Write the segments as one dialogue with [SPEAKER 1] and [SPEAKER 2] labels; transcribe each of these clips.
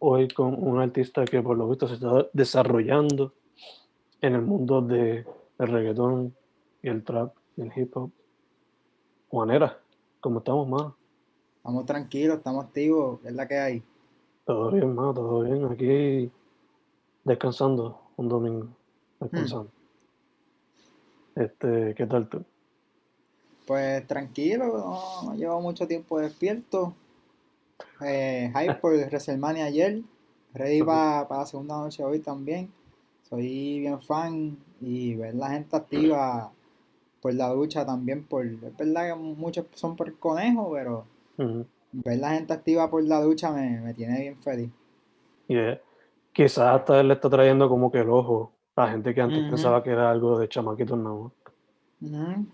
[SPEAKER 1] Hoy con un artista que por lo visto se está desarrollando en el mundo del de reggaetón y el trap y el hip hop. Juanera, ¿cómo estamos, más?
[SPEAKER 2] Estamos tranquilos, estamos activos, es la que hay.
[SPEAKER 1] Todo bien, más, todo bien. Aquí descansando un domingo. Descansando. Este, ¿qué tal tú?
[SPEAKER 2] Pues tranquilo, no, no llevo mucho tiempo despierto. Eh, hype por WrestleMania ayer. Ready para la segunda noche hoy también. Soy bien fan y ver la gente activa por la ducha también. Por, es verdad que muchos son por conejo, pero ver la gente activa por la ducha me, me tiene bien feliz.
[SPEAKER 1] Y eh, quizás hasta él le está trayendo como que el ojo a gente que antes pensaba que era algo de chamaquitos no.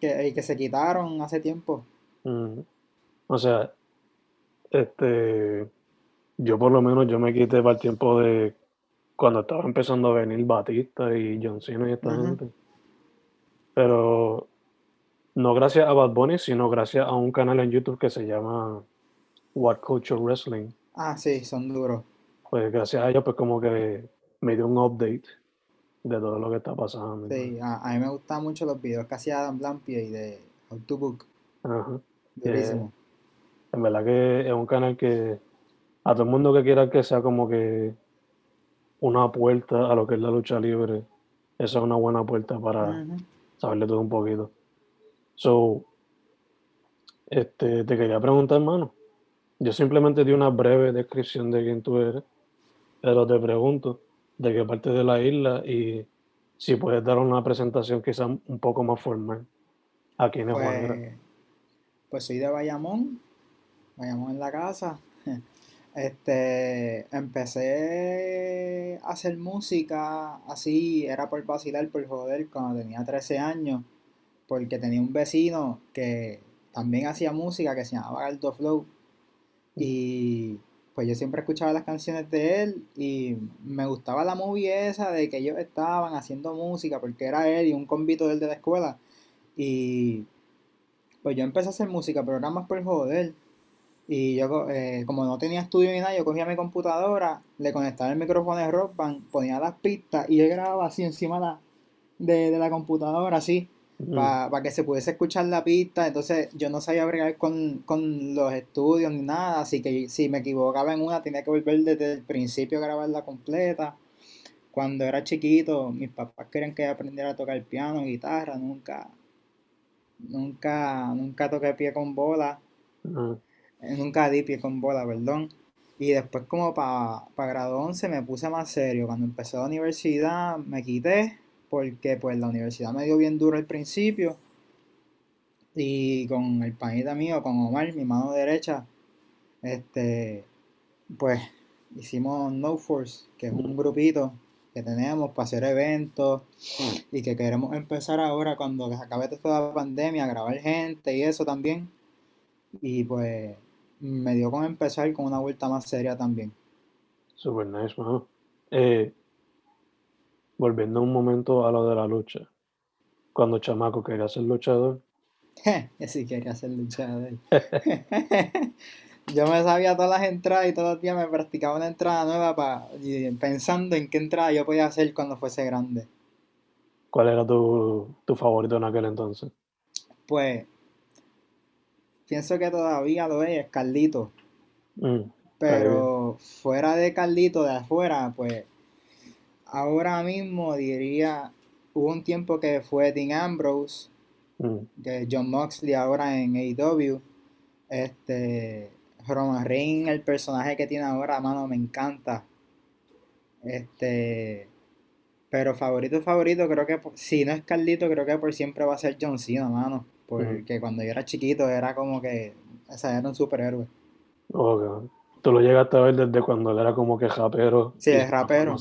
[SPEAKER 2] Que, y que se quitaron hace tiempo.
[SPEAKER 1] O sea, este, yo por lo menos yo me quité para el tiempo de cuando estaba empezando a venir Batista y John Cena y esta gente. Pero no gracias a Bad Bunny, sino gracias a un canal en YouTube que se llama What Culture Wrestling.
[SPEAKER 2] Ah, sí, son duros.
[SPEAKER 1] Pues gracias a ellos pues como que me dio un update de todo lo que está pasando.
[SPEAKER 2] Sí, a, a mí me gustan mucho los videos que hacía Adam Blampie y de How to Book.
[SPEAKER 1] Ajá.
[SPEAKER 2] Durísimo.
[SPEAKER 1] En verdad que es un canal que a todo el mundo que quiera que sea como que una puerta a lo que es la lucha libre, esa es una buena puerta para saberle todo un poquito. So, este, te quería preguntar, hermano. Yo simplemente di una breve descripción de quién tú eres, pero te pregunto de qué parte de la isla y si puedes dar una presentación quizá un poco más formal a quién es Juanera.
[SPEAKER 2] Pues, pues soy de Bayamón, Bayamón en la casa. Este, empecé a hacer música así, era por vacilar, por joder, cuando tenía 13 años, porque tenía un vecino que también hacía música que se llamaba Aldo Flow. Y pues yo siempre escuchaba las canciones de él y me gustaba la movie de que ellos estaban haciendo música, porque era él y un convito de él de la escuela. Y pues yo empecé a hacer música, pero era más por joder. Y yo, eh, como no tenía estudio ni nada, yo cogía mi computadora, le conectaba el micrófono de Rock Band, ponía las pistas y yo grababa así encima la- de, de la computadora, así,
[SPEAKER 1] Ujú.
[SPEAKER 2] para que se pudiese escuchar la pista. Entonces yo no sabía bregar con, con los estudios ni nada, así que si me equivocaba en una tenía que volver desde el principio a grabarla completa. Cuando era chiquito, mis papás querían que aprendiera a tocar piano, guitarra, nunca, nunca, nunca toqué pie con bola. Nunca di pie con bola, perdón. Y después como para grado 11 me puse más serio. Cuando empecé la universidad me quité porque pues la universidad me dio bien duro al principio. Y con el panita mío, con Omar, mi mano derecha, este, pues hicimos No Force, que es un grupito que tenemos para hacer eventos y que queremos empezar ahora cuando se acabe toda la pandemia a grabar gente y eso también. Y pues me dio con empezar con una vuelta más seria también.
[SPEAKER 1] Super nice, mano. Eh, volviendo un momento a lo de la lucha. Cuando Chamaco quería ser luchador.
[SPEAKER 2] Yo sí quería ser luchador. Yo me sabía todas las entradas y todos los días me practicaba una entrada nueva para pensando en qué entrada yo podía hacer cuando fuese grande.
[SPEAKER 1] ¿Cuál era tu, tu favorito en aquel entonces?
[SPEAKER 2] Pues pienso que todavía lo es, Carlito.
[SPEAKER 1] Mm,
[SPEAKER 2] Pero fuera de Carlito, de afuera, pues ahora mismo diría, hubo un tiempo que fue Dean Ambrose,
[SPEAKER 1] mm,
[SPEAKER 2] de John Moxley ahora en AEW. Este, Roman Reigns, el personaje que tiene ahora, mano, me encanta. Este, pero favorito, favorito, creo que, si no es Carlito, creo que por siempre va a ser John Cena, mano. Porque cuando yo era chiquito era como que, o sea, era un superhéroe.
[SPEAKER 1] ok. Tú lo llegaste a ver desde cuando él era como que rapero.
[SPEAKER 2] Sí,
[SPEAKER 1] y
[SPEAKER 2] es rapero.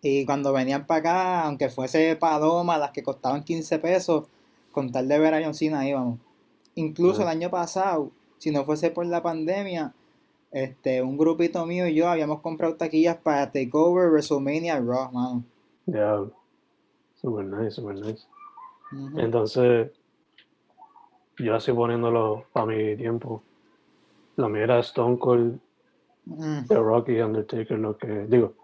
[SPEAKER 2] Y cuando venían para acá, aunque fuese Paloma, las que costaban 15 pesos, con tal de ver a John Cena íbamos. Incluso el año pasado, si no fuese por la pandemia, este, un grupito mío y yo habíamos comprado taquillas para Takeover, WrestleMania, Raw, mano.
[SPEAKER 1] Diablo. Super nice, super nice. Entonces, yo así poniéndolo para mi tiempo. Lo mío era Stone Cold, The Rock y Undertaker, lo que digo,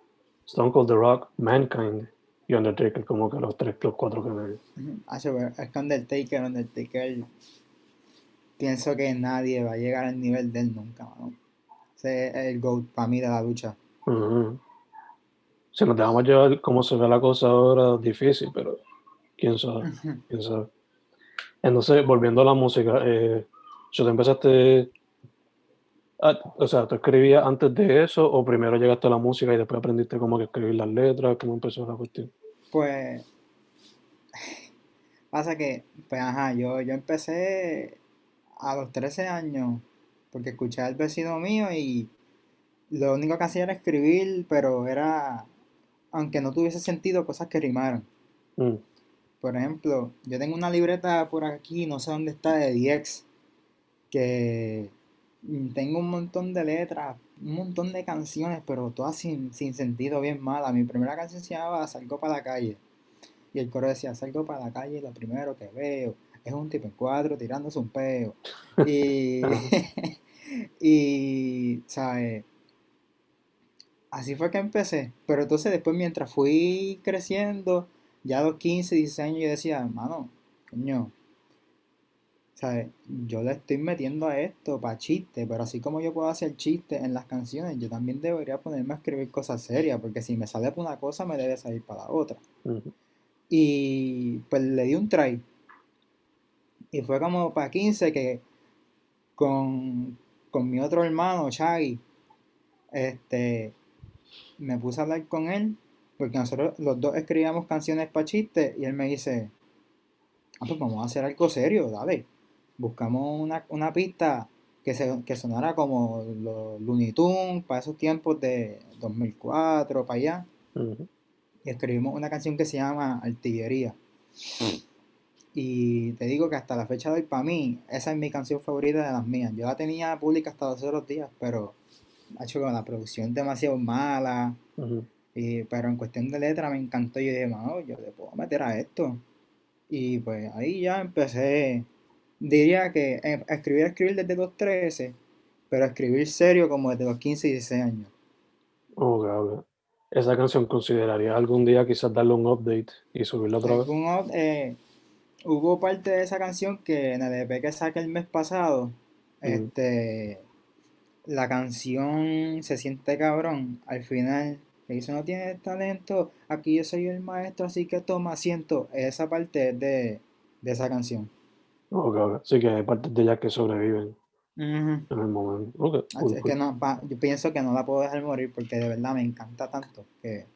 [SPEAKER 1] Stone Cold, The Rock, Mankind y Undertaker, como que los tres, los cuatro que me.
[SPEAKER 2] ujú. Hacho, pero es que Undertaker, Undertaker, pienso que nadie va a llegar al nivel de él nunca, mano. Ese es el GOAT para mí de la lucha.
[SPEAKER 1] Si nos dejamos llevar cómo se ve la cosa ahora, difícil, pero quién sabe, quién sabe. Entonces, volviendo a la música, eh, ¿tú empezaste, a- o sea, tú escribías antes de eso o primero llegaste a la música y después aprendiste cómo que escribir las letras? ¿Cómo empezó la cuestión?
[SPEAKER 2] Pues pasa que, pues ajá, yo, yo empecé a los 13 años porque escuché al vecino mío y lo único que hacía era escribir, pero era, aunque no tuviese sentido, cosas que rimaran.
[SPEAKER 1] Mm,
[SPEAKER 2] Por ejemplo, yo tengo una libreta por aquí, no sé dónde está, de DX, que tengo un montón de letras, un montón de canciones, pero todas sin, sin sentido, bien mala. Mi primera canción se llamaba Salgo para la calle. Y el coro decía, salgo para la calle, y lo primero que veo es un tipo en cuatro tirándose un peo. Y, y, ¿sabes? Así fue que empecé. Pero entonces después mientras fui creciendo, ya a los 15, 16 años, yo decía, hermano, coño, ¿sabes? Yo le estoy metiendo a esto para chiste, pero así como yo puedo hacer chistes en las canciones, yo también debería ponerme a escribir cosas serias, porque si me sale para una cosa, me debe salir para la otra. Y pues le di un try. Y fue como para 15 que con, con mi otro hermano, Shaggy, este, me puse a hablar con él, porque nosotros los dos escribíamos canciones para chistes, y él me dice, ah, pues vamos a hacer algo serio, dale. Buscamos una, una pista que, se, que sonara como los Looney Tunes, para esos tiempos de 2004, para allá y escribimos una canción que se llama Artillería. Y te digo que hasta la fecha de hoy, para mí, esa es mi canción favorita de las mías. Yo la tenía pública hasta los otros días, pero ha hecho con la producción demasiado mala. Y, pero en cuestión de letra me encantó. Y dije, mano, yo le puedo meter a esto. Y pues ahí ya empecé. Diría que eh, escribir, escribir desde los 13, pero escribir serio como desde los 15 y 16 años.
[SPEAKER 1] Ok, ok. Esa canción consideraría algún día quizás darle un update y subirla otra vez.
[SPEAKER 2] Eh, hubo parte de esa canción que en el EP que saqué el mes pasado, este, la canción se siente cabrón al final, que dice no tienes talento, aquí yo soy el maestro, así que toma asiento. Esa parte es de, de esa canción.
[SPEAKER 1] Ok, ok. Sí que hay partes de ellas que sobreviven
[SPEAKER 2] Ujú.
[SPEAKER 1] en el momento. Ok,
[SPEAKER 2] Ah,
[SPEAKER 1] cool,
[SPEAKER 2] Es
[SPEAKER 1] cool.
[SPEAKER 2] que no, pa- yo pienso que no la puedo dejar morir porque de verdad me encanta tanto que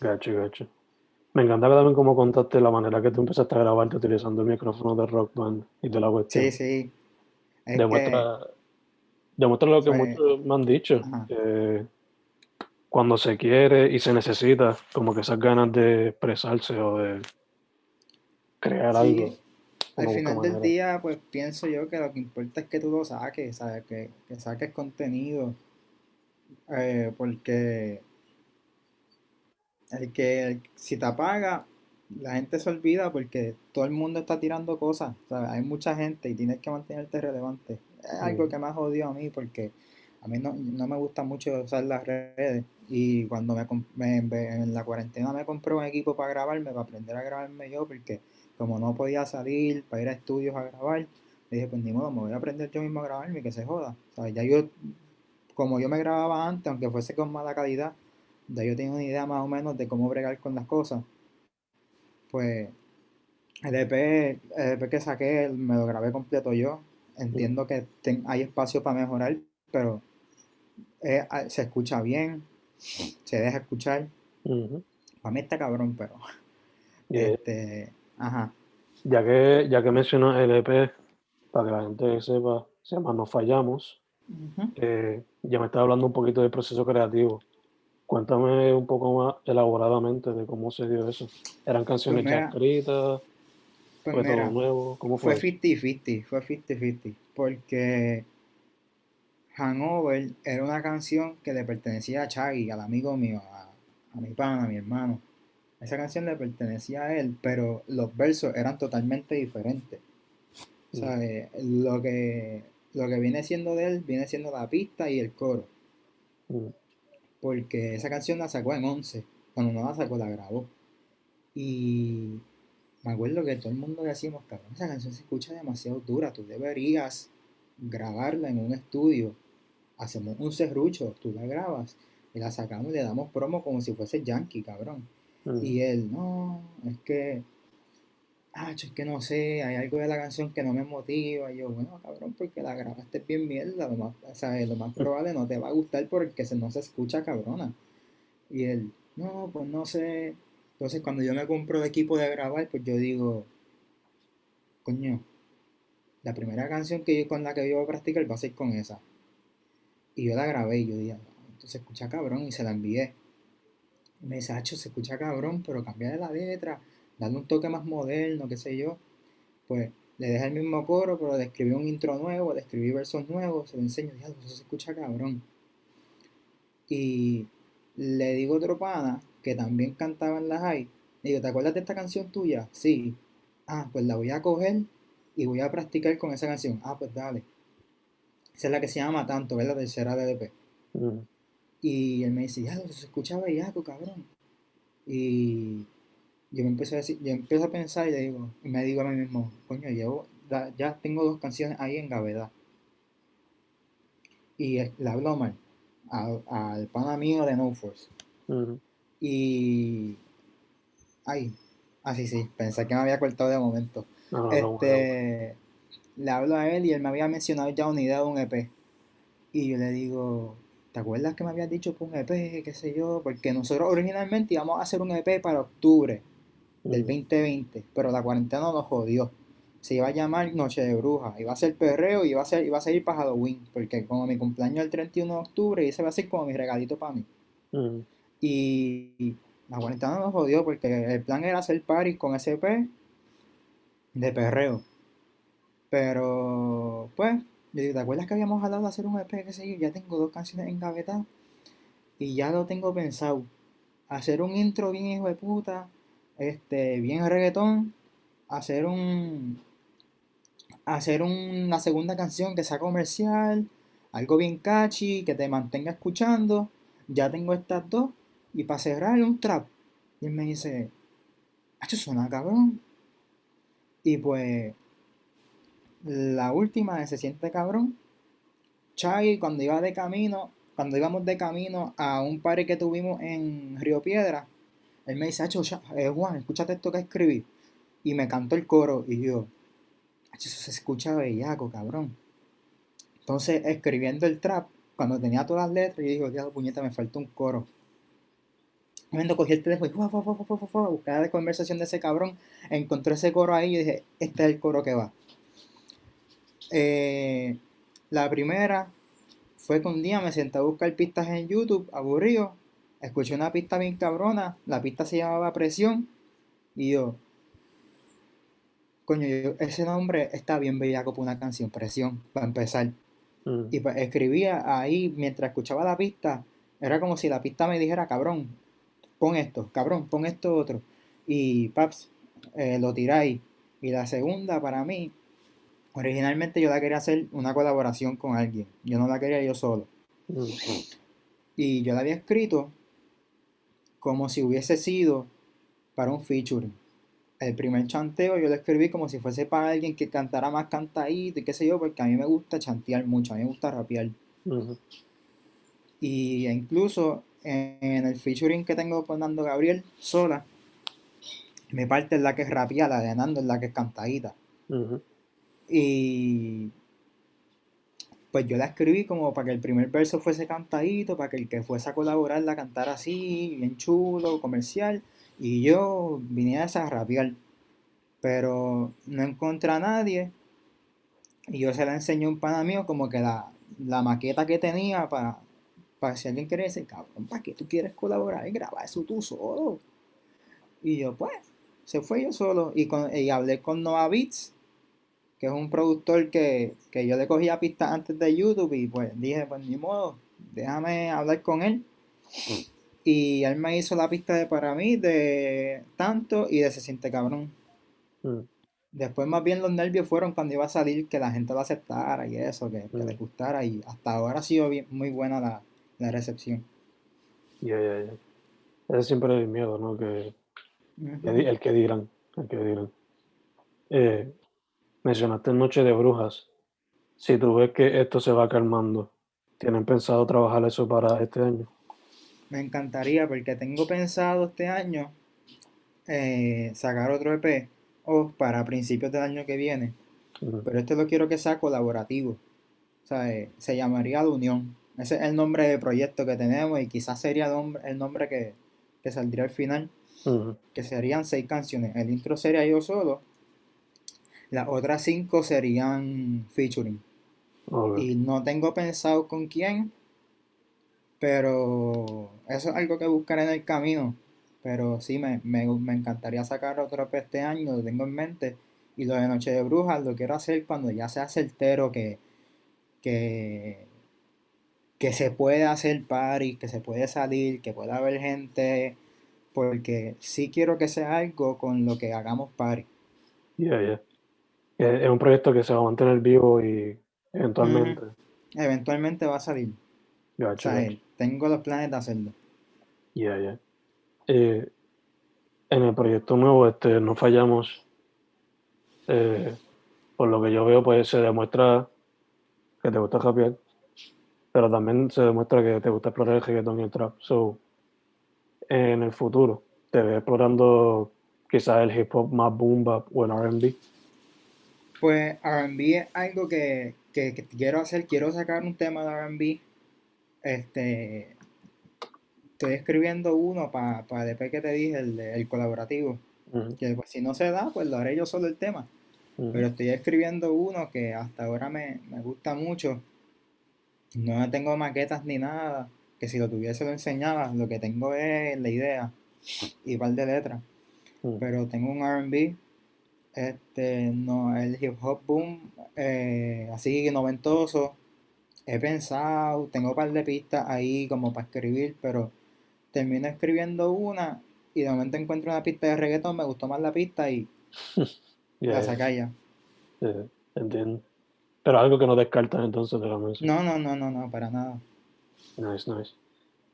[SPEAKER 1] Gacho, gacho. Me encanta también cómo contaste la manera que tú empezaste a grabarte utilizando el micrófono de Rock Band y de la cuestión.
[SPEAKER 2] sí, sí. Es que
[SPEAKER 1] demuestra, demuestra lo que muchos me han dicho, que cuando se quiere y se necesita, como que esas ganas de expresarse o de crear
[SPEAKER 2] Sí,
[SPEAKER 1] algo.
[SPEAKER 2] Al final del día, pues pienso yo que lo que importa es que tú lo saques, ¿sabes? Que, que saques contenido. eh, porque el que si te apaga, la gente se olvida porque todo el mundo está tirando cosas. Hay mucha gente y tienes que mantenerte relevante. Es algo que me ha jodido a mí porque a mí no, me gusta mucho usar las redes. Y cuando me, en la cuarentena me compré un equipo para grabarme, para aprender a grabarme yo, porque como no podía salir para ir a estudios a grabar, dije, pues ni modo, me voy a aprender yo mismo a grabarme que se joda. O sea, ya yo, como yo me grababa antes, aunque fuese con mala calidad, ya yo tenía una idea más o menos de cómo bregar con las cosas. Pues el EP, el EP que saqué me lo grabé completo yo. Entiendo que hay espacio para mejorar, pero ah, se escucha bien, se deja escuchar. Para mí está cabrón, pero. Este, ajá.
[SPEAKER 1] Ya que, ya que mencionas el EP, para que la gente sepa, se llama Nos Fallamos. Eh, ya me estaba hablando un poquito del proceso creativo. Cuéntame un poco más elaboradamente de cómo se dio eso. ¿Eran canciones pues ya escritas?
[SPEAKER 2] Pues ¿Fue todo nuevo? ¿Cómo fue? Fue 50-50, fue 50-50. Porque Hanover era una canción que le pertenecía a Chaggy, al amigo mío, a, mi pana, a mi hermano. Esa canción le pertenecía a él, pero los versos eran totalmente diferentes. O sea, eh, lo que, lo que viene siendo de él viene siendo la pista y el coro porque esa canción la sacó en 11, cuando no la sacó la grabó. Y me acuerdo que todo el mundo le decimos, cabrón, esa canción se escucha demasiado dura, tú deberías grabarla en un estudio. Hacemos un serrucho, tú la grabas y la sacamos y le damos promo como si fuese yankee, cabrón. Mm. Y él, no, es que ah, es que no sé, hay algo de la canción que no me motiva. Y yo, bueno, cabrón, porque la grabaste bien mierda, lo más, o lo más probable no te va a gustar porque no se escucha cabrona. Y él, no, pues no sé. Entonces cuando yo me compro el equipo de grabar, pues yo digo, coño, la primera canción que yo con la que yo voy a practicar va a ser con esa. Y yo la grabé y yo dije, entonces se escucha cabrón y se la envié. Y me dice, Hacho, se escucha cabrón, pero cambia de la letra dando un toque más moderno, qué sé yo, pues le dejé el mismo coro, pero le escribí un intro nuevo, le escribí versos nuevos, se lo enseño, ya, eso se escucha cabrón. Y le digo a otro pana que también cantaba en la high, le digo, ¿te acuerdas de esta canción tuya? Sí. Ah, pues la voy a coger y voy a practicar con esa canción. Ah, pues dale. Esa es la que se llama Tanto, ¿verdad? La tercera DDP. Y él me dice, ya, se escucha bellaco, cabrón. Y yo me empecé a decir, yo empiezo a pensar y le digo, y me digo a mí mismo, coño, llevo, ya tengo dos canciones ahí en gavedad. Y le hablo mal al, pana mío de No Force. Y ay, así sí, pensé que me había cortado de momento. este le hablo a él y él me había mencionado ya una idea de un EP. Y yo le digo, ¿te acuerdas que me habías dicho por un EP, qué sé yo? Porque nosotros originalmente íbamos a hacer un EP para octubre del 2020, pero la cuarentena nos jodió. Se iba a llamar Noche de Bruja, iba a ser perreo y iba a, ser, iba a ser para Halloween, porque como mi cumpleaños el 31 de octubre, y ese va a ser como mi regalito para mí. Y la cuarentena nos jodió porque el plan era hacer party con SP de perreo. Pero, pues, ¿te acuerdas que habíamos hablado de hacer un EP? Que sé ya tengo dos canciones en gaveta y ya lo tengo pensado. Hacer un intro bien hijo de puta, este, bien reggaetón, hacer un hacer una segunda canción que sea comercial, algo bien catchy, que te mantenga escuchando. Ya tengo estas dos. Y para cerrar un trap. Y él me dice, suena cabrón. Y pues, la última de Se siente cabrón. Chai, cuando iba de camino, cuando íbamos de camino a un party que tuvimos en Río Piedra, él me dice, eh, Juan, escúchate esto que escribí. Y me cantó el coro y yo, eso se escucha bellaco, cabrón. Entonces, escribiendo el trap, cuando tenía todas las letras, yo digo, diablo, puñeta, me falta un coro. Cuando cogí el teléfono y buscaba la conversación de ese cabrón, encontré ese coro ahí y dije, este es el coro que va. Eh, la primera fue que un día me senté a buscar pistas en YouTube, aburrido, escuché una pista bien cabrona, la pista se llamaba Presión, y yo, coño, ese nombre está bien bellaco para una canción, Presión, para empezar.
[SPEAKER 1] Mm.
[SPEAKER 2] Y pues escribía ahí mientras escuchaba la pista. Era como si la pista me dijera, cabrón, pon esto, cabrón, pon esto otro. Y paps, eh, lo tiráis. Y la segunda para mí, originalmente yo la quería hacer una colaboración con alguien. Yo no la quería yo solo. Y yo la había escrito como si hubiese sido para un featuring. El primer chanteo yo lo escribí como si fuese para alguien que cantara más cantadito y qué sé yo, porque a mí me gusta chantear mucho, a mí me gusta rapear. Y incluso en, en el featuring que tengo con Nando Gabriel sola, mi parte es la que es rapeada, la de Nando es la que es cantadita. Y pues yo la escribí como para que el primer verso fuese cantadito, para que el que fuese a colaborar la cantara así, bien chulo, comercial, y yo vine a esa. Pero no encontré a nadie, y yo se la enseñé a un pana mío como que la, la maqueta que tenía para, para si alguien quiere decir, cabrón, ¿para qué tú quieres colaborar y grabar eso tú solo? Y yo, pues, se fue yo solo, y, con, y hablé con Nova Beats, que es un productor que, que yo le cogía pistas antes de YouTube y pues dije, pues ni modo, déjame hablar con él. Y él me hizo la pista de para mí de tanto y de se siente cabrón.
[SPEAKER 1] Mm.
[SPEAKER 2] Después más bien los nervios fueron cuando iba a salir que la gente lo aceptara y eso, que, que
[SPEAKER 1] Mm.
[SPEAKER 2] le gustara y hasta ahora ha sido bien- muy buena la, la recepción.
[SPEAKER 1] Ya, ya, ya. Ese siempre es el miedo, ¿no? Que, el que dirán, el que dirán. Eh, mencionaste Noche de Brujas. Si tú ves que esto se va calmando, ¿tienen pensado trabajar eso para este año?
[SPEAKER 2] Me encantaría porque tengo pensado este año eh, sacar otro EP o para principios del año que viene. Pero este lo quiero que sea colaborativo. O sea, eh, se llamaría La Unión. Ese es el nombre de proyecto que tenemos y quizás sería el nombre, el nombre que, que saldría al final, que serían seis canciones. El intro sería yo solo, las otras cinco serían featuring. Y no tengo pensado con quién, pero eso es algo que buscaré en el camino. Pero sí, me, me, me encantaría sacar otro este año, lo tengo en mente. Y lo de Noche de Brujas lo quiero hacer cuando ya sea certero que, que, que se puede hacer party, que se puede salir, que pueda haber gente. Porque sí quiero que sea algo con lo que hagamos party.
[SPEAKER 1] Ya, ya. Es es un proyecto que se va a mantener vivo y eventualmente.
[SPEAKER 2] Eventualmente va a salir. O
[SPEAKER 1] Gacho,
[SPEAKER 2] sea, tengo los planes de hacerlo.
[SPEAKER 1] Ya, ya. Eh, en el proyecto nuevo este, no fallamos. Eh, por lo que yo veo, pues se demuestra que te gusta rapear, pero también se demuestra que te gusta explorar el reggaetón y el trap. So, en el futuro, te ves explorando quizás el hip hop más boom bap o el R&B.
[SPEAKER 2] Pues R&B es algo que, que- que quiero hacer, quiero sacar un tema de R&B. Este, estoy escribiendo uno para el EP que te dije, el, colaborativo. Que pues, si no se da, pues lo haré yo solo el tema. Pero estoy escribiendo uno que hasta ahora me, me gusta mucho. No tengo maquetas ni nada, que si lo tuviese lo enseñaba. Lo que tengo es la idea y un par de letras. Pero tengo un R&B, este, no, el hip hop boom, eh, así noventoso. He pensado, tengo un par de pistas ahí como para escribir, pero termino escribiendo una y de momento encuentro una pista de reggaetón, me gustó más la pista y la saca ya.
[SPEAKER 1] Sí, entiendo. Pero algo que no descartas entonces de la música.
[SPEAKER 2] No, no, no, no, no, para nada.
[SPEAKER 1] Nice, nice.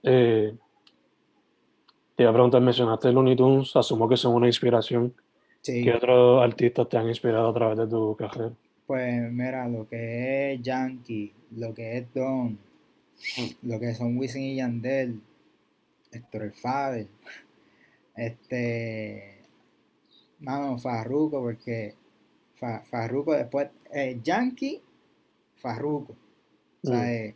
[SPEAKER 1] Eh, te iba a preguntar, mencionaste Looney Tunes, asumo que son una inspiración.
[SPEAKER 2] Sí,
[SPEAKER 1] ¿Qué otros artistas te han inspirado a través de tu carrera?
[SPEAKER 2] pues mira, lo que es Yankee, lo que es Don, lo que son Wisin y Yandel, Héctor el Fader, este, mano, Farruko, porque Fa- Farruko después, eh, Yankee, Farruko, o sea,
[SPEAKER 1] Mm.
[SPEAKER 2] eh,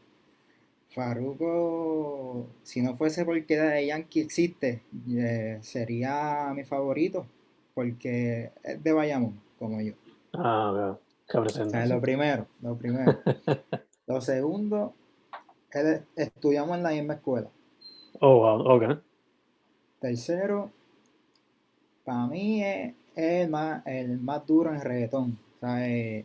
[SPEAKER 2] Farruko, si no fuese porque Yankee existe, eh, sería mi favorito, porque es de Bayamón, como yo.
[SPEAKER 1] Ah, veo.
[SPEAKER 2] O sea, lo primero, lo primero. Lo segundo, él- estudiamos en la misma escuela.
[SPEAKER 1] Oh, wow, ok.
[SPEAKER 2] Tercero, para mí es el más, el más duro en reggaetón. O sea, eh,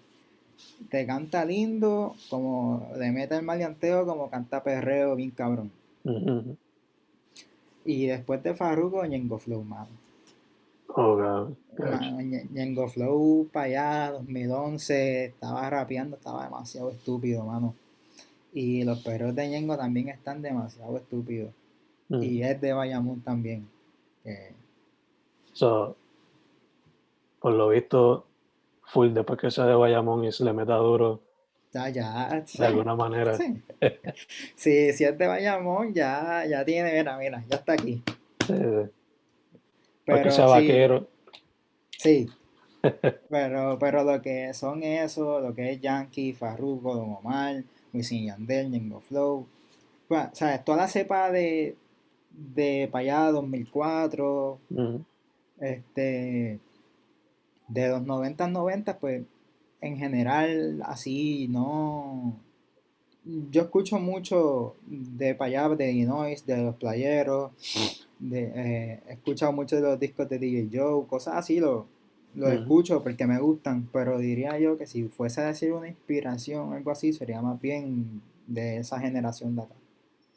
[SPEAKER 2] te canta lindo, como le mete el maleanteo, como canta perreo, bien cabrón. Y después de Farruko, Ñengo Flow, mano.
[SPEAKER 1] Oh, God.
[SPEAKER 2] Flow para allá, 2011, estaba rapeando, estaba demasiado estúpido, mano. Y los perros de Ñengo también están demasiado estúpidos.
[SPEAKER 1] Mm.
[SPEAKER 2] Y es de Bayamón también.
[SPEAKER 1] So, por lo visto, full después que sea de Bayamón y se le meta duro
[SPEAKER 2] ya, ya,
[SPEAKER 1] de alguna manera.
[SPEAKER 2] Sí. Sí, si es de Bayamón, ya, ya tiene, mira, mira, ya está aquí.
[SPEAKER 1] eh, para
[SPEAKER 2] Pero
[SPEAKER 1] sea
[SPEAKER 2] sí,
[SPEAKER 1] vaquero.
[SPEAKER 2] sí. Pero, pero lo que son eso, lo que es Yankee, Farruko, Don Omar, Wisin Yandel, Ñengo Flow, pues, ¿sabes? Toda la cepa de, de para allá, 2004,
[SPEAKER 1] Ujú.
[SPEAKER 2] este, de los 90 90, pues en general así no. Yo escucho mucho de para allá, de Illinois, de los playeros, de, eh, he escuchado mucho de los discos de DJ Joe, cosas así, lo, lo escucho porque me gustan, pero diría yo que si fuese a decir una inspiración o algo así, sería más bien de esa generación de acá.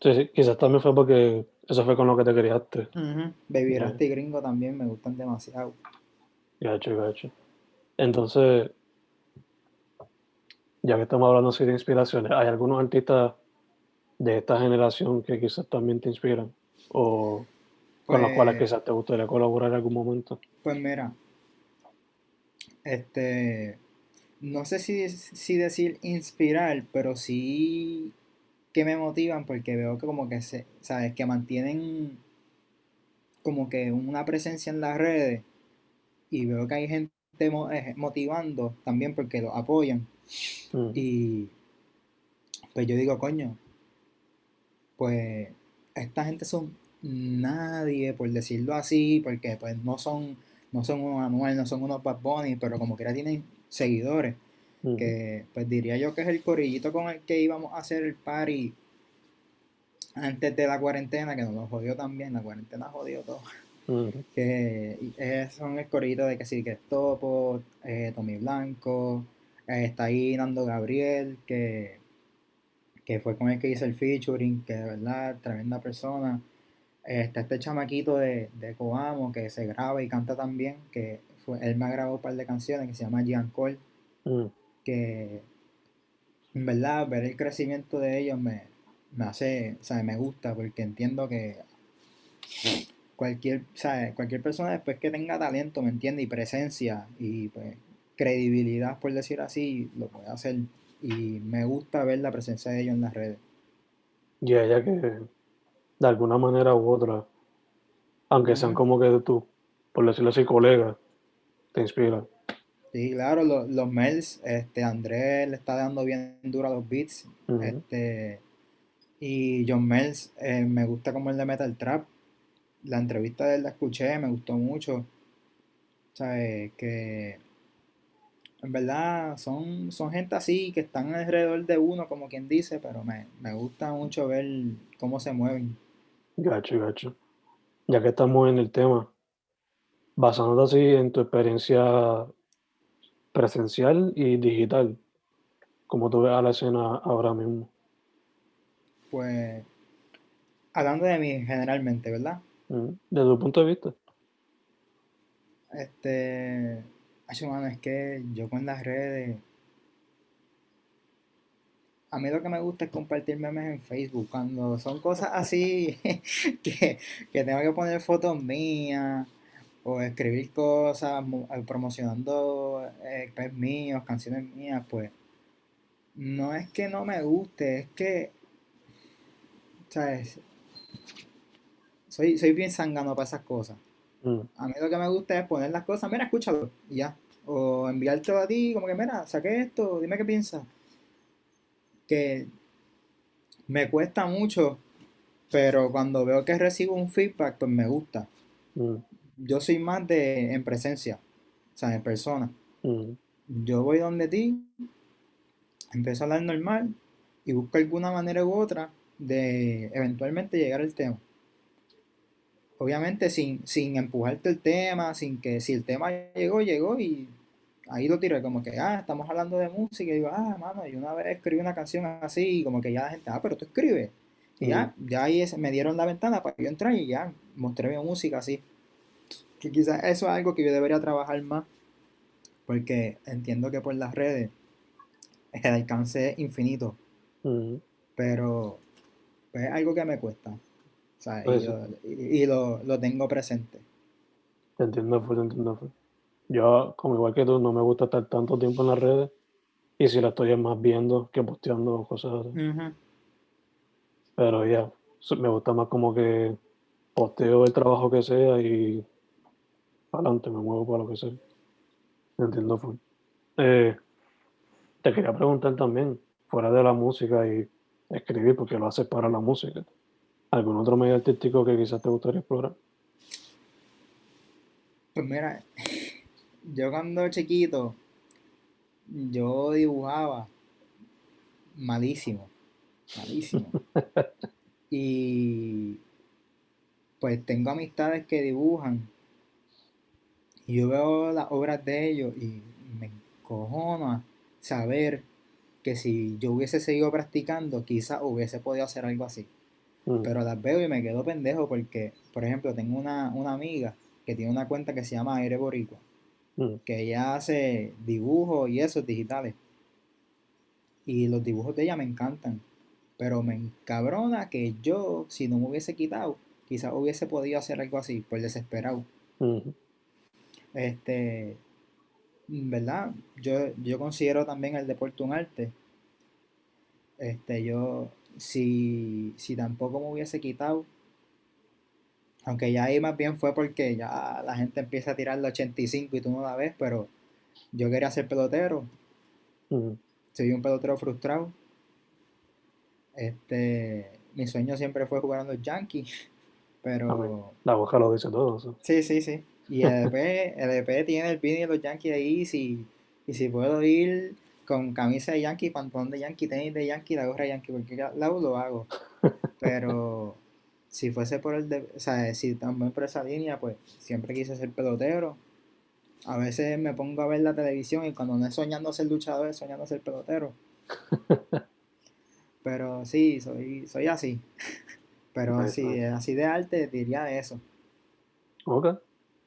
[SPEAKER 1] Sí, sí, quizás también fue porque eso fue con lo que te criaste.
[SPEAKER 2] Baby
[SPEAKER 1] Ya.
[SPEAKER 2] Rasta y Gringo también me gustan demasiado.
[SPEAKER 1] Gacho, gacho. Entonces, ya que estamos hablando así de inspiraciones, ¿hay algunos artistas de esta generación que quizás también te inspiran? ¿O con los cuales
[SPEAKER 2] Pues-
[SPEAKER 1] quizás te gustaría colaborar en algún momento?
[SPEAKER 2] Pues mira, este, no sé si, si decir inspirar, pero sí que me motivan porque veo que como que se, sabes, que mantienen como que una presencia en las redes y veo que hay gente eh, motivando también porque lo apoyan.
[SPEAKER 1] Mm,
[SPEAKER 2] y pues yo digo, coño, pues esta gente son nadie, por decirlo así, porque pues no son, no son unos Anuel, no son unos Bad Bunny, pero como quiera tienen seguidores, que pues diría yo que es el corillito con el que íbamos a hacer el party antes de la cuarentena, que nos lo jodió también, la cuarentena jodió todo. Que son el corrido de que sí, que es Topo, eh, Tommy Blanco, eh, está ahí Nando Gabriel, que, que fue con el que hice el featuring, que de verdad, tremenda persona. Está este chamaquito de, de Coamo, que se graba y canta también, que fue, él me ha grabado un par de canciones, que se llama Gian Cole,
[SPEAKER 1] Mm,
[SPEAKER 2] que en verdad ver el crecimiento de ellos me, me hace, o sea, me gusta porque entiendo que cualquier, ¿sabes? cualquier persona después que tenga talento, ¿me entiende? Y presencia y pues credibilidad, por decir así, lo puede hacer. Y me gusta ver la presencia de ellos en las redes.
[SPEAKER 1] Y ella que de alguna manera u otra, aunque sean como que tú, por decirlo así, colegas, te inspiran.
[SPEAKER 2] Sí, claro, lo- los Mels, este, Andrés le está dando bien duro a los beats, este, y John Mels, eh, me gusta cómo él le mete el trap. La entrevista de él la escuché, me gustó mucho. ¿Sabes? Que en verdad son, son gente así que están alrededor de uno, como quien dice, pero me, me gusta mucho ver cómo se mueven.
[SPEAKER 1] Gacho, gacho. Ya que estamos en el tema, basándote así en tu experiencia presencial y digital, como tú ves a la escena ahora mismo.
[SPEAKER 2] Pues, hablando de mí generalmente, ¿verdad?
[SPEAKER 1] Desde tu punto de vista.
[SPEAKER 2] Este, ay, mano, es que yo con las redes, a mí lo que me gusta es compartir memes en Facebook, cuando son cosas así que, que tengo que poner fotos mías o escribir cosas eh, promocionando eh, pues, míos, canciones mías, pues no es que no me guste, es que, ¿sabes? Soy, soy bien zángano para esas cosas.
[SPEAKER 1] Mm,
[SPEAKER 2] A mí lo que me gusta es poner las cosas, mira, escúchalo, y ya. O enviártelo a ti, como que, mira, saqué esto, dime qué piensas. Que me cuesta mucho, pero cuando veo que recibo un feedback, pues me gusta.
[SPEAKER 1] mm,
[SPEAKER 2] Yo soy más de en presencia, o sea, en persona.
[SPEAKER 1] mm.
[SPEAKER 2] Yo voy donde ti, empiezo a hablar normal y busco alguna manera u otra de eventualmente llegar al tema. Obviamente sin, sin empujarte el tema, sin que si el tema llegó, llegó y ahí lo tiré como que, ah, estamos hablando de música, y digo, ah, mano, y una vez escribí una canción así, y como que ya la gente, ah, pero tú escribes. Y ya, ya ahí me dieron la ventana para que yo entrar y ya mostré mi música así. Que quizás eso es algo que yo debería trabajar más, porque entiendo que por las redes el alcance es infinito, pero pues, es algo que me cuesta. Pues y, lo, lo, tengo presente.
[SPEAKER 1] Te entiendo, entiendo. Yo, como igual que tú, no me gusta estar tanto tiempo en las redes. Y si la estoy más viendo que posteando cosas así. Pero ya, me gusta más como que posteo el trabajo que sea y adelante me muevo para lo que sea. Entiendo. Eh, te quería preguntar también, fuera de la música y escribir, porque lo haces para la música, ¿algún otro medio artístico que quizás te gustaría explorar?
[SPEAKER 2] Pues mira, yo cuando chiquito, yo dibujaba malísimo, malísimo. y pues tengo amistades que dibujan y yo veo las obras de ellos y me encojona saber que si yo hubiese seguido practicando, quizás hubiese podido hacer algo así. Mm. Pero las veo y me quedo pendejo porque, por ejemplo, tengo una, una amiga que tiene una cuenta que se llama Aire Boricua Mm. que ella hace dibujos y esos digitales. Y los dibujos de ella me encantan. Pero me encabrona que yo, si no me hubiese quitado, quizás hubiese podido hacer algo así, por desesperado. Este, ¿verdad? Yo, yo considero también el deporte un arte. Este, yo, si, si tampoco me hubiese quitado, aunque ya ahí más bien fue porque ya la gente empieza a tirar la 85 y tú no la ves, pero yo quería ser pelotero. Soy un pelotero frustrado. Este, mi sueño siempre fue jugar a los Yankees, pero...
[SPEAKER 1] La boca lo dice todo.
[SPEAKER 2] Sí, sí, sí. Y el EP, el tiene el pin de los Yankees ahí, si, y si puedo ir con camisa de Yankee, pantalón de Yankee, tenis de Yankee, la gorra de Yankee, porque lado lo hago. Pero si fuese por el, de, o sea, si también por esa línea, pues siempre quise ser pelotero. A veces me pongo a ver la televisión y cuando no es soñando ser luchador, es soñando ser pelotero. Pero sí, soy, soy así. Pero así, así de arte diría eso.
[SPEAKER 1] Ok.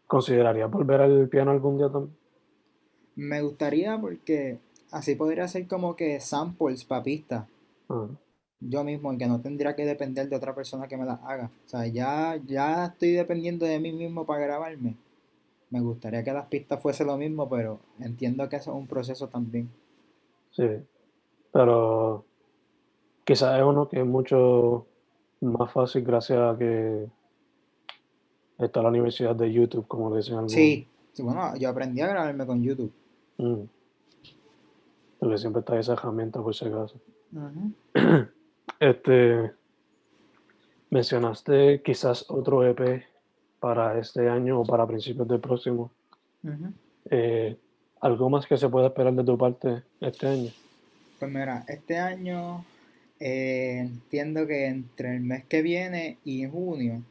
[SPEAKER 1] ¿Consideraría volver al piano algún día también?
[SPEAKER 2] Me gustaría porque así podría ser como que samples papistas yo mismo, en que no tendría que depender de otra persona que me la haga. O sea, ya, ya estoy dependiendo de mí mismo para grabarme. Me gustaría que las pistas fuese lo mismo, pero entiendo que eso es un proceso también.
[SPEAKER 1] Sí, pero quizás es uno que es mucho más fácil gracias a que está la universidad de YouTube, como dicen algunos.
[SPEAKER 2] Sí, sí bueno, yo aprendí a grabarme con YouTube. Mm.
[SPEAKER 1] Porque siempre está esa herramienta por si acaso. Este, mencionaste quizás otro EP para este año o para principios del próximo. Eh, ¿Algo más que se pueda esperar de tu parte este año?
[SPEAKER 2] Pues mira, este año eh, entiendo que entre el mes que viene y junio,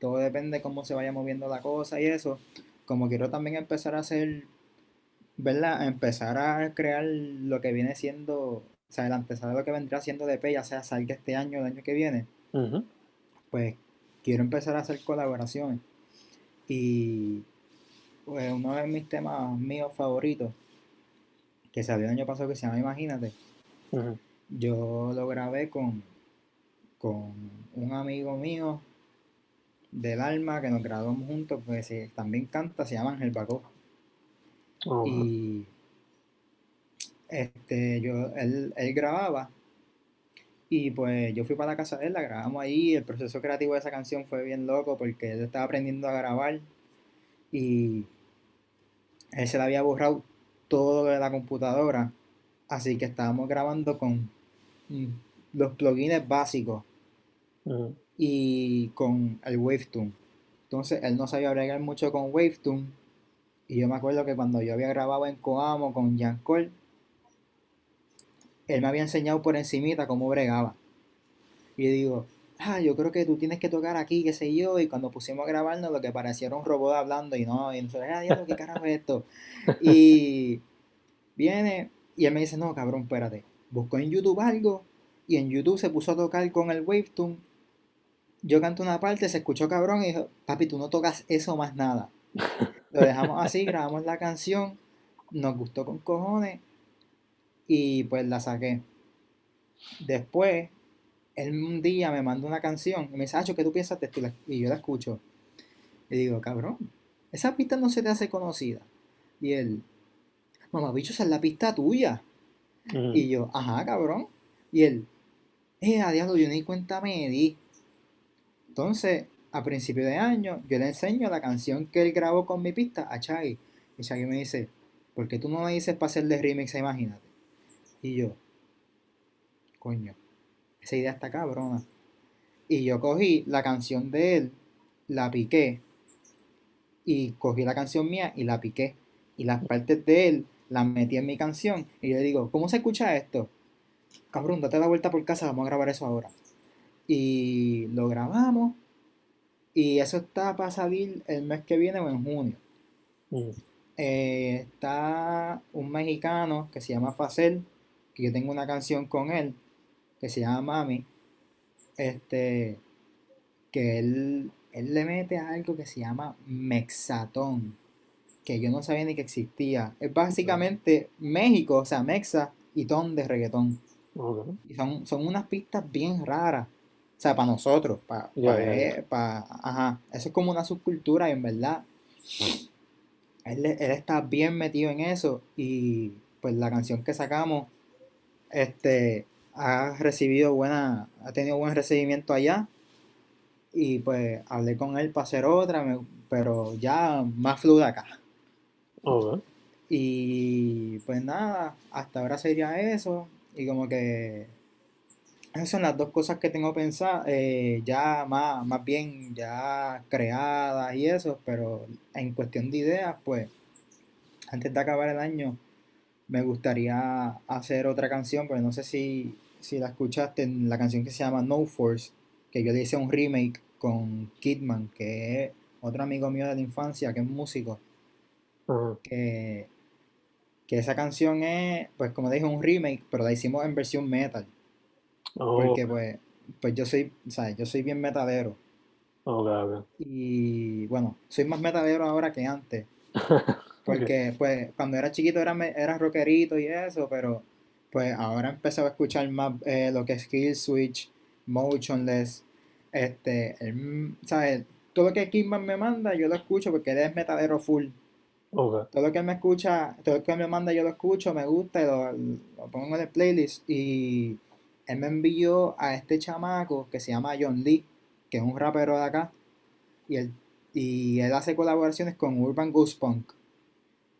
[SPEAKER 2] todo depende de cómo se vaya moviendo la cosa y eso. Como quiero también empezar a hacer, ¿verdad? Empezar a crear lo que viene siendo o sea, el antesala lo que vendrá siendo de ya sea salga este año o el año que viene, pues quiero empezar a hacer colaboraciones. Y pues, uno de mis temas míos favoritos, que salió el año pasado, que se llama Imagínate, yo lo grabé con, con un amigo mío del alma que nos grabamos juntos, pues también canta, se llama Ángel Bacó. Y este, yo, él, él grababa y pues yo fui para la casa de él, la grabamos ahí, el proceso creativo de esa canción fue bien loco porque él estaba aprendiendo a grabar y él se le había borrado todo de la computadora, así que estábamos grabando con mm, los plugins básicos y con el Wavetune. Entonces él no sabía bregar mucho con Wavetune y yo me acuerdo que cuando yo había grabado en Coamo con Jan Cole, él me había enseñado por encimita cómo bregaba. Y digo, ah, yo creo que tú tienes que tocar aquí, qué sé yo, y cuando pusimos a grabarnos lo que parecía era un robot hablando y no, y nosotros, ah, diablo, qué carajo es esto. Y viene y él me dice, no, cabrón, espérate, buscó en YouTube algo y en YouTube se puso a tocar con el Wavetune. Yo canto una parte, se escuchó cabrón y dijo, papi, tú no tocas eso más nada. Lo dejamos así, grabamos la canción, nos gustó con cojones y pues la saqué. Después, él un día me mandó una canción y me dice, Acho, ¿qué tú piensas de esto? Y yo la escucho. Y digo, cabrón, esa pista no se te hace conocida. Y él, mamá, bicho, esa es la pista tuya. Y yo, ajá, cabrón. Y él, eh, a diablo, yo ni cuenta me di. Entonces, a principio de año, yo le enseño la canción que él grabó con mi pista a Chaggy. Y Chaggy me dice, ¿por qué tú no me dices para hacerle remix Imagínate? Y yo, coño, esa idea está cabrona. Y yo cogí la canción de él, la piqué, y cogí la canción mía y la piqué. Y las partes de él las metí en mi canción. Y yo le digo, ¿cómo se escucha esto? Cabrón, date la vuelta por casa, vamos a grabar eso ahora. Y lo grabamos. Y eso está para salir el mes que viene o en junio.
[SPEAKER 1] Mm.
[SPEAKER 2] Eh, está un mexicano que se llama Facel, que yo tengo una canción con él, que se llama Mami. Este, que él, él le mete algo que se llama Mexatón, que yo no sabía ni que existía. Es básicamente México, o sea, Mexa y ton de reggaetón. Y son, son unas pistas bien raras. O sea, para nosotros, para,
[SPEAKER 1] ya.
[SPEAKER 2] ajá, eso es como una subcultura y en verdad él, él está bien metido en eso y pues la canción que sacamos este ha recibido buena, ha tenido buen recibimiento allá y pues hablé con él para hacer otra, me- pero ya más fluida acá.
[SPEAKER 1] Ok.
[SPEAKER 2] Y pues nada, hasta ahora sería eso. Y como que esas son las dos cosas que tengo pensadas, eh, ya más, más bien ya creadas y eso, pero en cuestión de ideas, pues antes de acabar el año me gustaría hacer otra canción, pero no sé si, si la escuchaste, en la canción que se llama No Force, que yo le hice un remake con Kidman, que es otro amigo mío de la infancia, que es músico que, que esa canción es, pues como dije, un remake, pero la hicimos en versión metal,
[SPEAKER 1] Oh,
[SPEAKER 2] porque pues, pues yo soy, sea, yo soy bien metalero, y bueno, soy más metalero ahora que antes, porque pues cuando era chiquito era, era rockerito y eso, pero pues ahora empecé a escuchar más eh, lo que es Kill Switch, Motionless, este, el, ¿sabes? Todo lo que Kidman me manda yo lo escucho porque él es metalero full. Todo lo que él me escucha, todo lo que él me manda yo lo escucho, me gusta y lo, lo pongo en el playlist. Y él me envió a este chamaco que se llama John Lee, que es un rapero de acá. Y él, y él hace colaboraciones con Urban Goose Punk.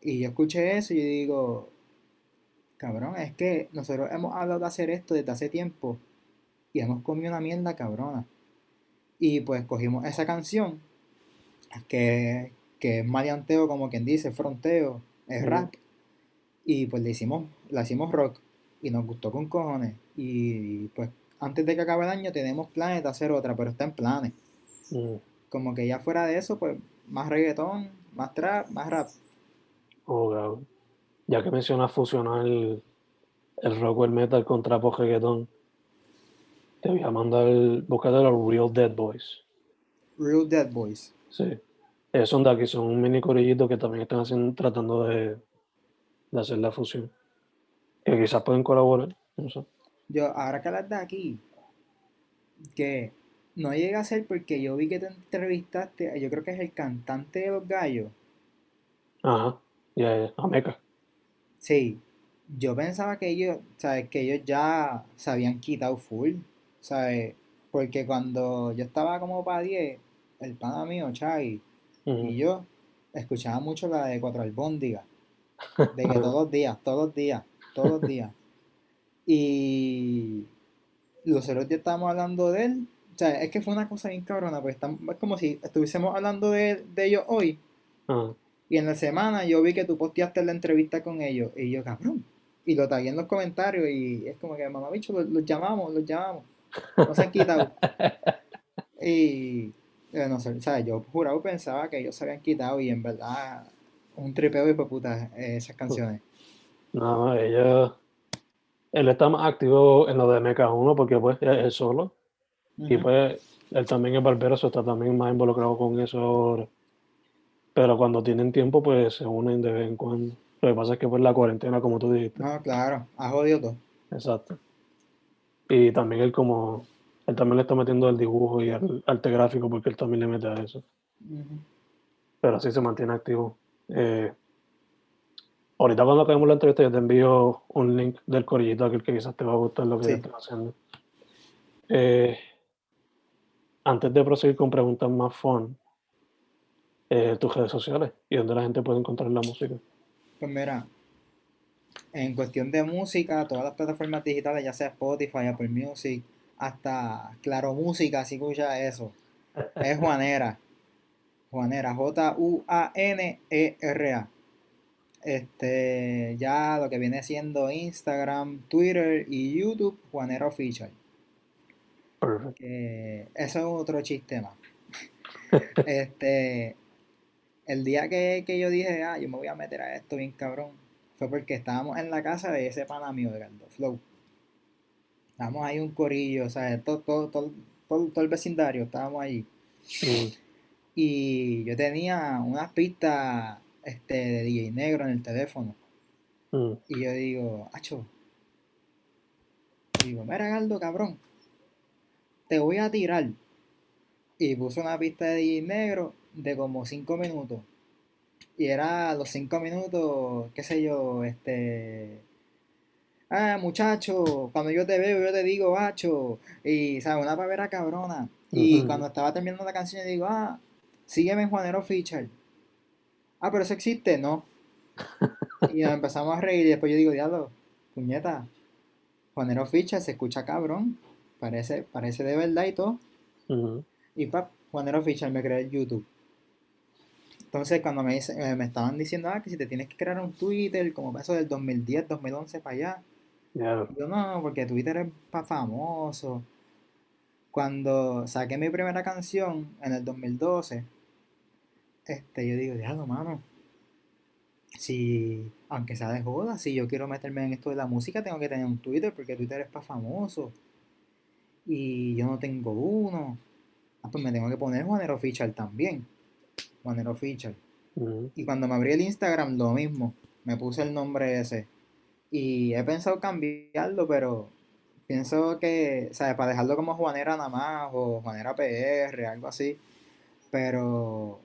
[SPEAKER 2] Y yo escuché eso y yo digo, cabrón, es que nosotros hemos hablado de hacer esto desde hace tiempo y hemos comido una mierda cabrona. Y pues cogimos esa canción, que, que es maleanteo, como quien dice, fronteo, es rap. Y pues le hicimos, la hicimos rock y nos gustó con cojones. Y pues antes de que acabe el año tenemos planes de hacer otra, pero está en planes. Como que ya fuera de eso, pues más reggaetón, más trap, más rap.
[SPEAKER 1] Ok. Ya que mencionas fusionar el, el rock o el metal con trap o reggaetón, te voy a mandar, búscate los Real Dead Boys.
[SPEAKER 2] Real Dead Boys.
[SPEAKER 1] Sí. Ellos son de aquí, son un mini corillito que también están haciendo, tratando de, de hacer la fusión. Que quizás pueden colaborar, no sé.
[SPEAKER 2] Yo, ahora que las de aquí, que no llega a ser porque yo vi que te entrevistaste, yo creo que es el cantante de los gallos.
[SPEAKER 1] Ajá, ya, ya, a Meca.
[SPEAKER 2] Sí, yo pensaba que ellos, ¿sabes? Que ellos ya se habían quitado full, ¿sabes? Porque cuando yo estaba como para 10, el pana mío, Chai, y yo escuchaba mucho la de Cuatro Albóndigas, de que todos los días, todos los días, todos los días. Y los otros días estábamos hablando de él, o sea, es que fue una cosa bien cabrona, porque estamos, es como si estuviésemos hablando de, de ellos hoy,
[SPEAKER 1] Ajá.
[SPEAKER 2] Y en la semana yo vi que tú posteaste la entrevista con ellos. Y yo, cabrón. Y lo tagué en los comentarios. Y es como que, mamá bicho, los, los llamamos, los llamamos. No se han quitado. Y eh, no sé, o sea, yo jurado pensaba que ellos se habían quitado y en verdad un tripeo y puta eh, esas canciones.
[SPEAKER 1] No, ella. Él está más activo en lo de MK1 porque pues es solo. Y pues él también es barbero, está también más involucrado con eso ahora. Pero cuando tienen tiempo, pues se unen de vez en cuando. Lo que pasa es que pues la cuarentena, como tú dijiste.
[SPEAKER 2] No, claro, ha jodido todo.
[SPEAKER 1] Exacto. Y también él como, él también le está metiendo el dibujo y el arte gráfico porque él también le mete a eso. Pero así se mantiene activo. Eh, ahorita cuando acabemos la entrevista yo te envío un link del corillito aquel que quizás te va a gustar lo que
[SPEAKER 2] Sí.
[SPEAKER 1] yo estoy haciendo. Eh, antes de proseguir con preguntas más fun, eh, tus redes sociales y donde la gente puede encontrar la música.
[SPEAKER 2] Pues mira, en cuestión de música, todas las plataformas digitales, ya sea Spotify, Apple Music, hasta Claro Música, si escucha eso, es Juanera. Juanera, J-U-A-N-E-R-A. Este, ya lo que viene siendo Instagram, Twitter y YouTube, Juanera Official.
[SPEAKER 1] Perfecto.
[SPEAKER 2] eso es otro chiste más. Este, el día que, que yo dije, ah, yo me voy a meter a esto bien cabrón, fue porque estábamos en la casa de ese pana mío de Galdo Flow. Estábamos ahí un corillo, o sea, todo, todo, todo, todo, el vecindario, estábamos ahí.
[SPEAKER 1] Mm,
[SPEAKER 2] Y yo tenía unas pistas este, de DJ negro en el teléfono.
[SPEAKER 1] mm,
[SPEAKER 2] Y yo digo, acho. Digo, mira, Galdo, cabrón. Te voy a tirar. Y puso una pista de DJ negro de como 5 minutos. Y era los 5 minutos, qué sé yo, este. Ah, muchacho, cuando yo te veo, yo te digo, bacho. Y, ¿sabes? Una pavera cabrona. Y cuando estaba terminando la canción, yo digo, ah, sígueme en Juanero Fischer. Ah, pero eso existe, no. Y nos empezamos a reír y después yo digo, diablo, puñeta, Juanero Fischer se escucha cabrón, parece, parece de verdad y todo. Y pap, Juanero Fischer me creé el YouTube. Entonces cuando me, dice- eh, me estaban diciendo, ah, que si te tienes que crear un Twitter, como eso del 2010, 2011 para allá. Yo no, porque Twitter es para famoso. Cuando saqué mi primera canción en el 2012, este, yo digo, diablo, mano. Si, aunque sea de joda, si yo quiero meterme en esto de la música, tengo que tener un Twitter, porque Twitter es para famoso. Y yo no tengo uno. Ah, pues me tengo que poner Juanero Official también. Juanero Official. Y cuando me abrí el Instagram, lo mismo. Me puse el nombre ese. Y he pensado cambiarlo, pero pienso que, ¿sabes? Para dejarlo como Juanera nada más o Juanera PR, algo así. Pero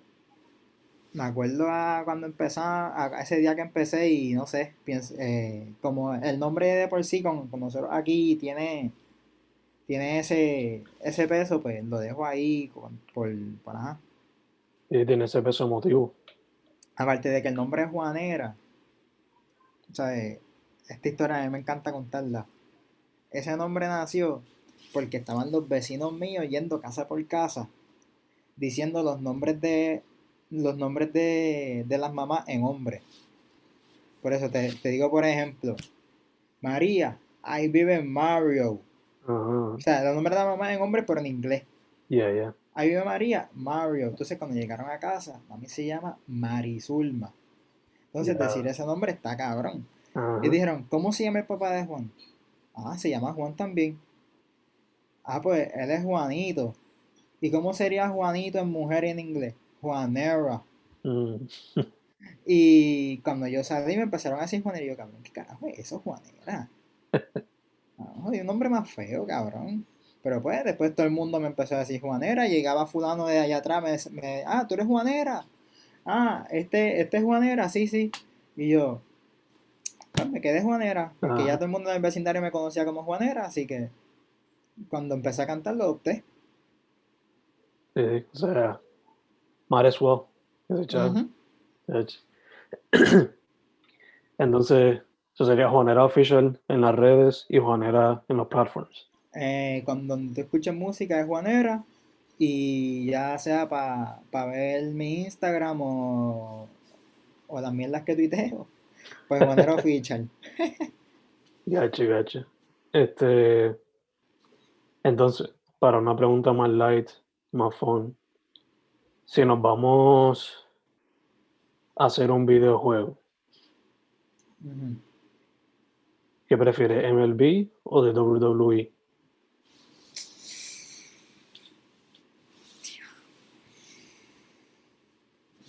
[SPEAKER 2] me acuerdo a cuando empecé, a ese día que empecé y no sé, pienso, eh, como el nombre de por sí, con, con nosotros aquí tiene, tiene ese, ese peso, pues lo dejo ahí con- por, por ajá.
[SPEAKER 1] Y tiene ese peso emotivo.
[SPEAKER 2] Aparte de que el nombre es Juanera, o sea, eh, esta historia a mí me encanta contarla. Ese nombre nació porque estaban los vecinos míos yendo casa por casa diciendo los nombres de los nombres de, de las mamás en hombre. Por eso te, te digo, por ejemplo, María, ahí vive Mario. O sea, los nombres de la mamá en hombre, pero en inglés.
[SPEAKER 1] Ya, ya.
[SPEAKER 2] Vive María, Mario. Entonces, cuando llegaron a casa, mami se llama Marisulma. Entonces, decir ese nombre está cabrón. Y dijeron, ¿cómo se llama el papá de Juan? Ah, se llama Juan también. Ah, pues él es Juanito. ¿Y cómo sería Juanito en mujer en inglés? Juanera.
[SPEAKER 1] Mm,
[SPEAKER 2] Y cuando yo salí me empezaron a decir Juanera. Y yo, cabrón, ¿qué carajo es eso, Juanera? No, y un nombre más feo, cabrón. Pero pues después todo el mundo me empezó a decir Juanera. Llegaba fulano de allá atrás, me, me- ah, tú eres Juanera. Ah, este, este es Juanera, sí, sí. Y yo, pues me quedé Juanera, porque ya todo el mundo en el vecindario me conocía como Juanera, así que cuando empecé a cantar lo opté.
[SPEAKER 1] sí, o sea, might as well. Ech. Entonces, eso sería Juanera Official en las redes y Juanera en los platforms.
[SPEAKER 2] Eh, cuando tú escuches música es Juanera y ya sea para ver mi Instagram o, o las mierdas que tuiteo, pues Juanera Official.
[SPEAKER 1] Gacho, gacho. Este. Entonces, para una pregunta más light, más fun, si nos vamos a hacer un videojuego. ¿qué prefieres, MLB o de WWE?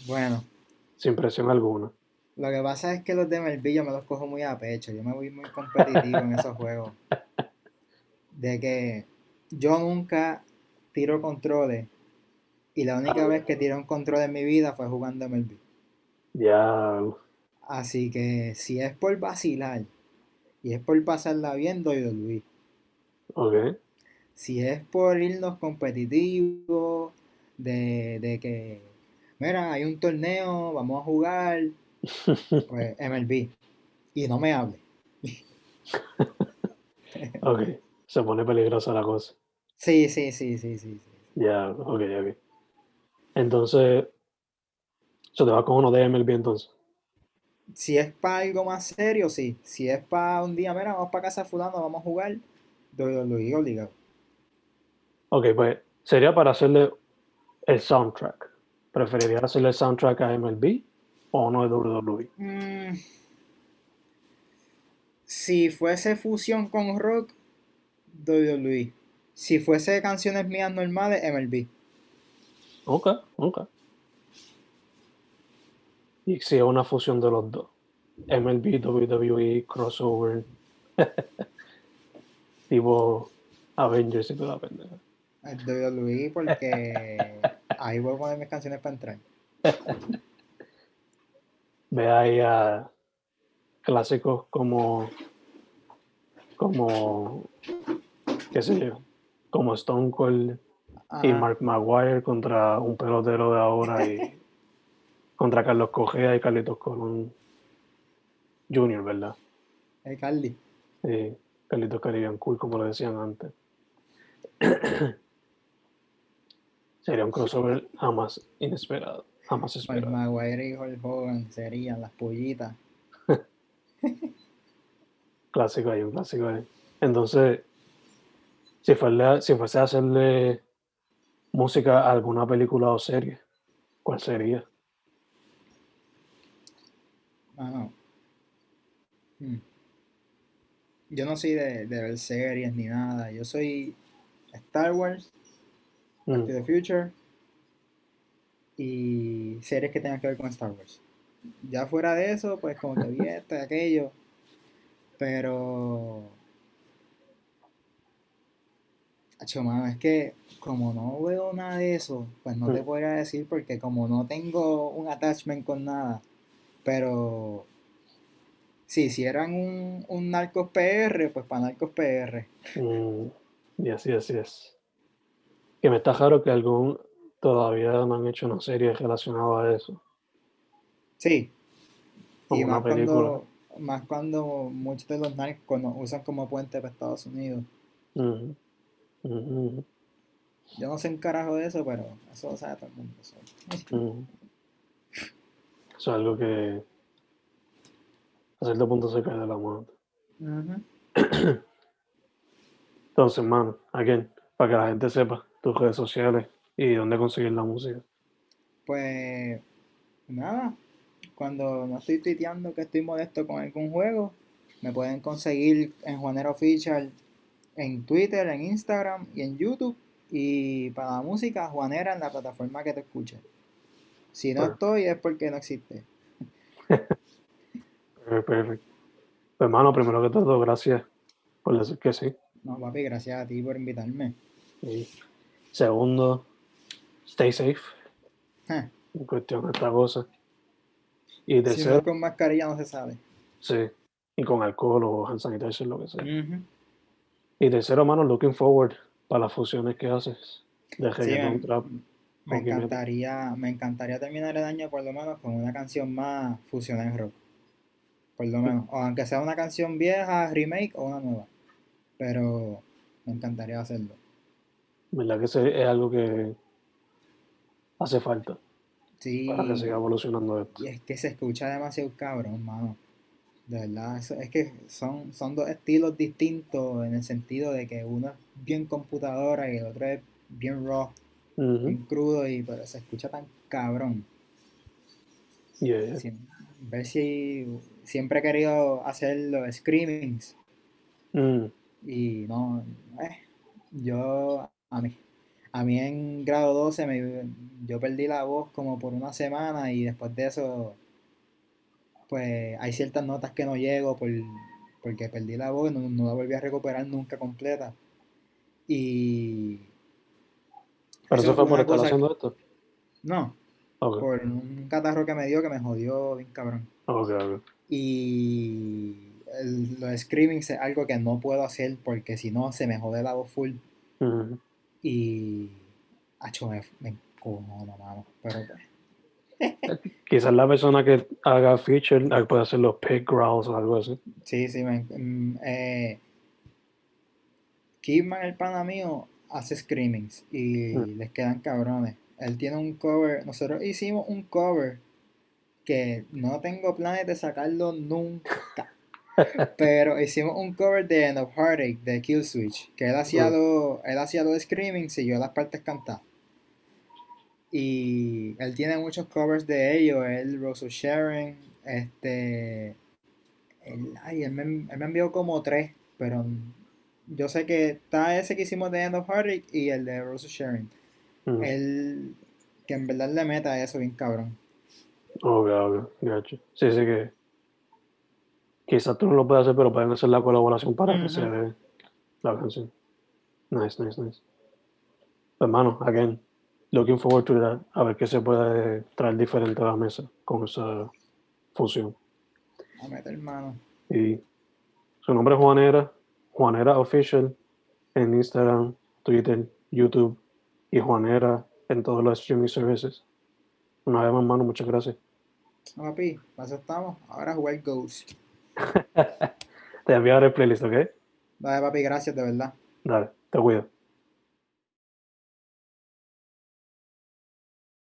[SPEAKER 2] Bueno,
[SPEAKER 1] Sin presión alguna.
[SPEAKER 2] lo que pasa es que los de MLB yo me los cojo muy a pecho. Yo me voy muy competitivo en esos juegos. De que yo nunca tiro controles. Y la única vez que tiré un control en mi vida fue jugando MLB.
[SPEAKER 1] Ya,
[SPEAKER 2] Así que si es por vacilar y es por pasarla bien, doy de Luis.
[SPEAKER 1] ok.
[SPEAKER 2] Si es por irnos competitivos, de, de que, mira, hay un torneo, vamos a jugar, pues MLB. Y no me hable.
[SPEAKER 1] Ok, se pone peligrosa la cosa.
[SPEAKER 2] Sí, sí, sí, sí, sí. sí.
[SPEAKER 1] Ya, ok, ok. Entonces, ¿se te va con uno de MLB entonces?
[SPEAKER 2] Si es para algo más serio, sí. Si es para un día, mira, vamos para casa fulano, vamos a jugar, doy de Luis obligado.
[SPEAKER 1] Ok, pues sería para hacerle el soundtrack. ¿Preferirías hacerle el soundtrack a MLB o uno de WWE?
[SPEAKER 2] Mm, si fuese fusión con rock, WWE. Si fuese canciones mías normales, MLB.
[SPEAKER 1] Ok, ok. Y si es una fusión de los dos. MLB, WWE, crossover. tipo Avengers y toda la pendeja.
[SPEAKER 2] WWE porque ahí voy a poner mis canciones para entrar.
[SPEAKER 1] Ve ahí a clásicos como, como, qué sé yo, como Stone Cold y. Mark Maguire contra un pelotero de ahora y contra Carlos Cogea y Carlitos Colón Jr., ¿verdad?
[SPEAKER 2] El Carly.
[SPEAKER 1] Sí, Carlitos Caribbean Cool, como lo decían antes. Sería un crossover jamás inesperado, jamás
[SPEAKER 2] Mark
[SPEAKER 1] esperado.
[SPEAKER 2] Maguire y Hulk Hogan serían las pollitas.
[SPEAKER 1] Clásico ahí, un clásico ahí. Entonces, si fuese, si fuese a hacerle música a alguna película o serie, ¿cuál sería?
[SPEAKER 2] Ah, no. Hmm. Yo no soy de, de ver series ni nada. Yo soy Star Wars, Back
[SPEAKER 1] Mm,
[SPEAKER 2] to the Future y series que tengan que ver con Star Wars. Ya fuera de eso, pues como que vi esto y aquello. Pero. Acho, mano, es que como no veo nada de eso, pues no te
[SPEAKER 1] Mm.
[SPEAKER 2] podría decir porque como no tengo un attachment con nada. Pero. Si hicieran un, un Narcos PR, pues para Narcos PR.
[SPEAKER 1] mm, y así, así es. Que me está raro que algún todavía no han hecho una serie relacionada a eso.
[SPEAKER 2] Sí.
[SPEAKER 1] Como
[SPEAKER 2] Y
[SPEAKER 1] una
[SPEAKER 2] más
[SPEAKER 1] película.
[SPEAKER 2] cuando, más cuando muchos de los narcos nos usan como puente para Estados Unidos. Yo no sé un carajo de eso, pero eso lo sabe todo el mundo. so.
[SPEAKER 1] ujú. Eso es algo que a cierto punto se cae de la mano. Entonces, mano, again, para que la gente sepa tus redes sociales y dónde conseguir la música.
[SPEAKER 2] Pues nada, cuando no estoy tuiteando que estoy molesto con algún juego, me pueden conseguir en Juanero Official en Twitter, en Instagram y en YouTube. Y para la música, Juanera en la plataforma que te escuche. Si no
[SPEAKER 1] Bueno.
[SPEAKER 2] estoy es porque no existe.
[SPEAKER 1] Eh, Perfecto. Pues, hermano, primero que todo, gracias por decir que sí.
[SPEAKER 2] No, papi, gracias a ti por invitarme.
[SPEAKER 1] Y segundo, stay safe
[SPEAKER 2] Ja,
[SPEAKER 1] en cuestión de esta cosa. Y tercero,
[SPEAKER 2] con mascarilla no se sabe.
[SPEAKER 1] sí, y con alcohol o hand sanitizer, lo que sea.
[SPEAKER 2] Ujú.
[SPEAKER 1] Y tercero, mano, looking forward para las fusiones que haces de reggaeton, trap,
[SPEAKER 2] me encantaría, me encantaría terminar el año por lo menos con una canción más fusionada en rock. Por lo menos. O aunque sea una canción vieja, remake o una nueva. Pero me encantaría hacerlo.
[SPEAKER 1] ¿Verdad que es algo que hace falta
[SPEAKER 2] Sí.
[SPEAKER 1] para que siga evolucionando esto?
[SPEAKER 2] Y es que se escucha demasiado cabrón, mano. De verdad, eso- es que son, son dos estilos distintos en el sentido de que uno es bien computadora y el otro es bien raw, bien crudo, y pero se escucha tan cabrón.
[SPEAKER 1] Yeah.
[SPEAKER 2] Siem- ver si siempre he querido hacer los screamings
[SPEAKER 1] Mm.
[SPEAKER 2] y no, eh, yo a mí, a mí en grado 12 me, yo perdí la voz como por una semana y después de eso pues hay ciertas notas que no llego por, porque perdí la voz, no, no la volví a recuperar nunca completa y
[SPEAKER 1] Pero
[SPEAKER 2] eso
[SPEAKER 1] eso fue por estar haciendo esto.
[SPEAKER 2] no, por un catarro que me dio que me jodió bien cabrón.
[SPEAKER 1] ok, ok.
[SPEAKER 2] Y el- los screamings es algo que no puedo hacer porque si no se me jode la voz full. Y. Acho, me, me encojono, mano. Pero pues.
[SPEAKER 1] Quizás la persona que haga feature puede hacer los growls o algo así.
[SPEAKER 2] Sí, sí, me. mm, eh, Kidman, el pana mío, hace screamings y
[SPEAKER 1] Mm.
[SPEAKER 2] les quedan cabrones. Él tiene un cover. Nosotros hicimos un cover que no tengo planes de sacarlo nunca. Pero hicimos un cover de End of Heartache de Killswitch, que él hacía los, él hacía los screamings y yo las partes cantadas. Y él tiene muchos covers de ellos, él, Rose Sharon, este, él, ay, él me, él me envió como tres, pero yo sé que está ese que hicimos de End of Heartache y el de Rose Sharon.
[SPEAKER 1] Mm.
[SPEAKER 2] Él, que en verdad le meta eso bien cabrón.
[SPEAKER 1] Ok, ok, gotcha. Sí, sí que quizás tú no lo puedes hacer, pero pueden hacer la colaboración para que
[SPEAKER 2] Ujú.
[SPEAKER 1] se dé la canción. Nice, nice, nice. Pues, Hermano, again, looking forward to that. A ver qué se puede traer diferente a la mesa con esa fusión.
[SPEAKER 2] A meter mano.
[SPEAKER 1] Y su nombre es Juanera, Juanera Official en Instagram, Twitter, YouTube y Juanera en todos los streaming services. Una vez más, mano, muchas gracias.
[SPEAKER 2] No, papi, para eso estamos. Ahora jugar Ghost.
[SPEAKER 1] Te enviaré el playlist, ¿ok?
[SPEAKER 2] Dale, papi, gracias, de verdad.
[SPEAKER 1] Dale, te cuido.